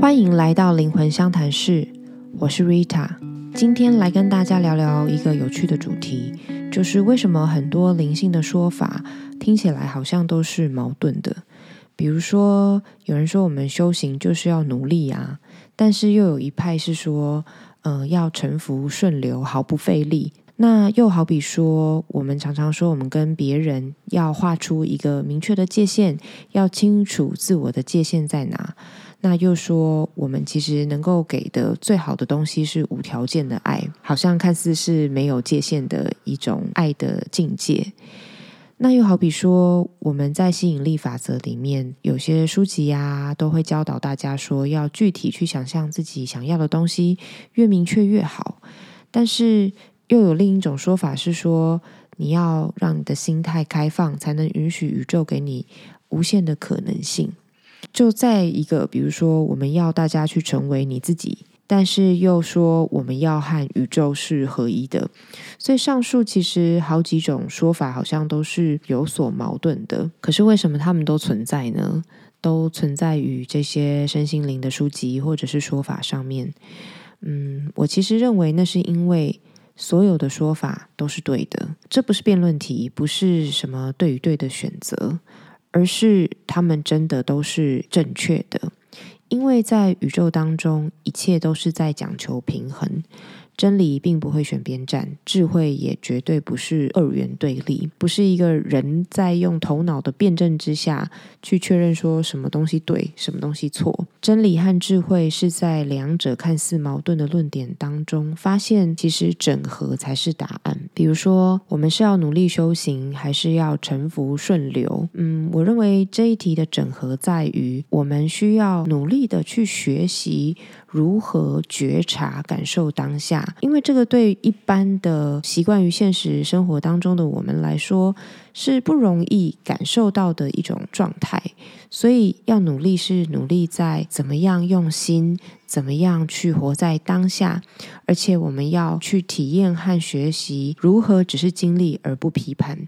欢迎来到灵魂相谈室，我是 Rita。今天来跟大家聊聊一个有趣的主题，就是为什么很多灵性的说法听起来好像都是矛盾的。比如说，有人说我们修行就是要努力啊，但是又有一派是说，呃，要沉浮顺流，毫不费力。那又好比说，我们常常说，我们跟别人要画出一个明确的界限，要清楚自我的界限在哪。那又说，我们其实能够给的最好的东西是无条件的爱，好像看似是没有界限的一种爱的境界。那又好比说，我们在吸引力法则里面，有些书籍呀，都会教导大家说，要具体去想象自己想要的东西，越明确越好。但是，又有另一种说法是说，你要让你的心态开放，才能允许宇宙给你无限的可能性。就在一个，比如说，我们要大家去成为你自己，但是又说我们要和宇宙是合一的。所以上述其实好几种说法，好像都是有所矛盾的。可是为什么他们都存在呢？都存在于这些身心灵的书籍或者是说法上面。嗯，我其实认为那是因为。所有的说法都是对的，这不是辩论题，不是什么对与对的选择，而是他们真的都是正确的，因为在宇宙当中，一切都是在讲求平衡。真理并不会选边站，智慧也绝对不是二元对立，不是一个人在用头脑的辩证之下去确认说什么东西对，什么东西错。真理和智慧是在两者看似矛盾的论点当中，发现其实整合才是答案。比如说，我们是要努力修行，还是要沉浮顺流？嗯，我认为这一题的整合在于，我们需要努力的去学习。如何觉察、感受当下？因为这个对一般的习惯于现实生活当中的我们来说。是不容易感受到的一种状态，所以要努力是努力在怎么样用心，怎么样去活在当下，而且我们要去体验和学习如何只是经历而不批判，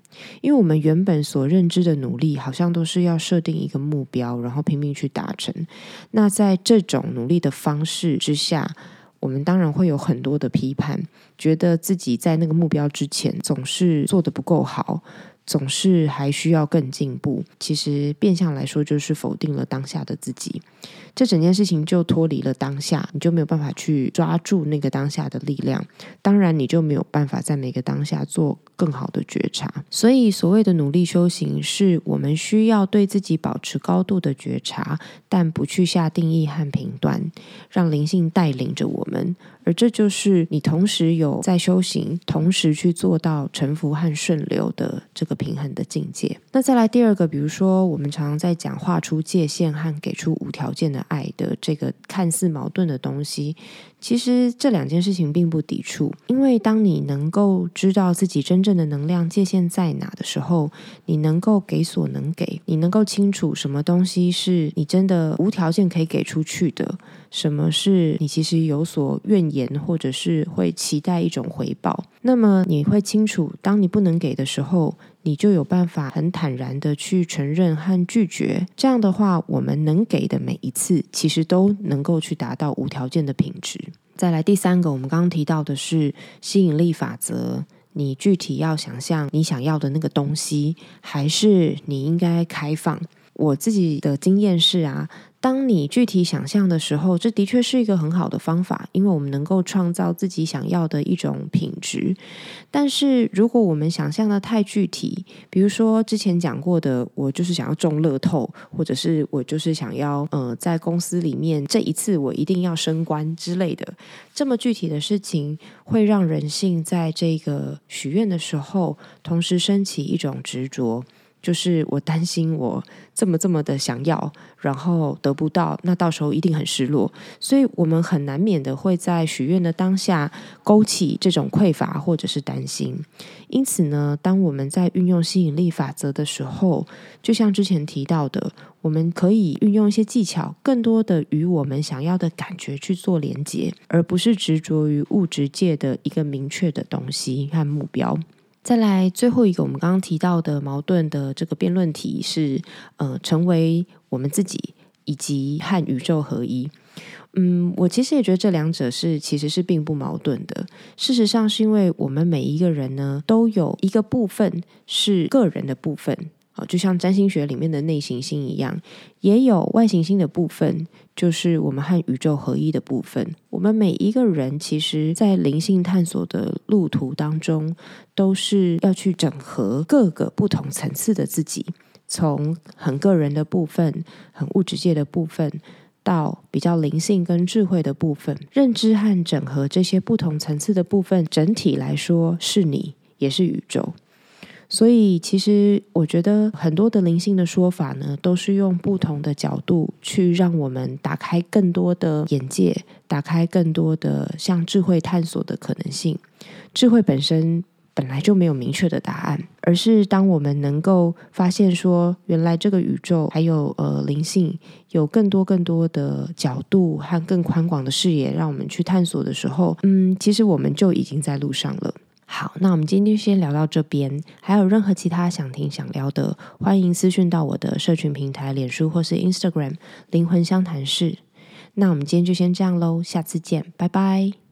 因为我们原本所认知的努力，好像都是要设定一个目标，然后拼命去达成。那在这种努力的方式之下，我们当然会有很多的批判，觉得自己在那个目标之前总是做的不够好。总是还需要更进步，其实变相来说就是否定了当下的自己，这整件事情就脱离了当下，你就没有办法去抓住那个当下的力量，当然你就没有办法在每个当下做更好的觉察。所以所谓的努力修行，是我们需要对自己保持高度的觉察，但不去下定义和评断，让灵性带领着我们。而这就是你同时有在修行，同时去做到沉浮和顺流的这个平衡的境界。那再来第二个，比如说我们常常在讲画出界限和给出无条件的爱的这个看似矛盾的东西。其实这两件事情并不抵触，因为当你能够知道自己真正的能量界限在哪的时候，你能够给所能给，你能够清楚什么东西是你真的无条件可以给出去的，什么是你其实有所怨言或者是会期待一种回报。那么你会清楚，当你不能给的时候。你就有办法很坦然的去承认和拒绝。这样的话，我们能给的每一次，其实都能够去达到无条件的品质。再来第三个，我们刚刚提到的是吸引力法则。你具体要想象你想要的那个东西，还是你应该开放？我自己的经验是啊。当你具体想象的时候，这的确是一个很好的方法，因为我们能够创造自己想要的一种品质。但是，如果我们想象的太具体，比如说之前讲过的，我就是想要中乐透，或者是我就是想要呃在公司里面这一次我一定要升官之类的，这么具体的事情，会让人性在这个许愿的时候，同时升起一种执着。就是我担心我这么这么的想要，然后得不到，那到时候一定很失落。所以，我们很难免的会在许愿的当下勾起这种匮乏或者是担心。因此呢，当我们在运用吸引力法则的时候，就像之前提到的，我们可以运用一些技巧，更多的与我们想要的感觉去做连接，而不是执着于物质界的一个明确的东西和目标。再来最后一个，我们刚刚提到的矛盾的这个辩论题是，呃，成为我们自己以及和宇宙合一。嗯，我其实也觉得这两者是其实是并不矛盾的。事实上，是因为我们每一个人呢，都有一个部分是个人的部分啊，就像占星学里面的内行星一样，也有外行星的部分，就是我们和宇宙合一的部分。我们每一个人其实，在灵性探索的路途当中，都是要去整合各个不同层次的自己，从很个人的部分、很物质界的部分。到比较灵性跟智慧的部分，认知和整合这些不同层次的部分，整体来说是你，也是宇宙。所以，其实我觉得很多的灵性的说法呢，都是用不同的角度去让我们打开更多的眼界，打开更多的向智慧探索的可能性。智慧本身。本来就没有明确的答案，而是当我们能够发现说，原来这个宇宙还有呃灵性，有更多更多的角度和更宽广的视野，让我们去探索的时候，嗯，其实我们就已经在路上了。好，那我们今天就先聊到这边，还有任何其他想听想聊的，欢迎私讯到我的社群平台，脸书或是 Instagram 灵魂相谈室。那我们今天就先这样喽，下次见，拜拜。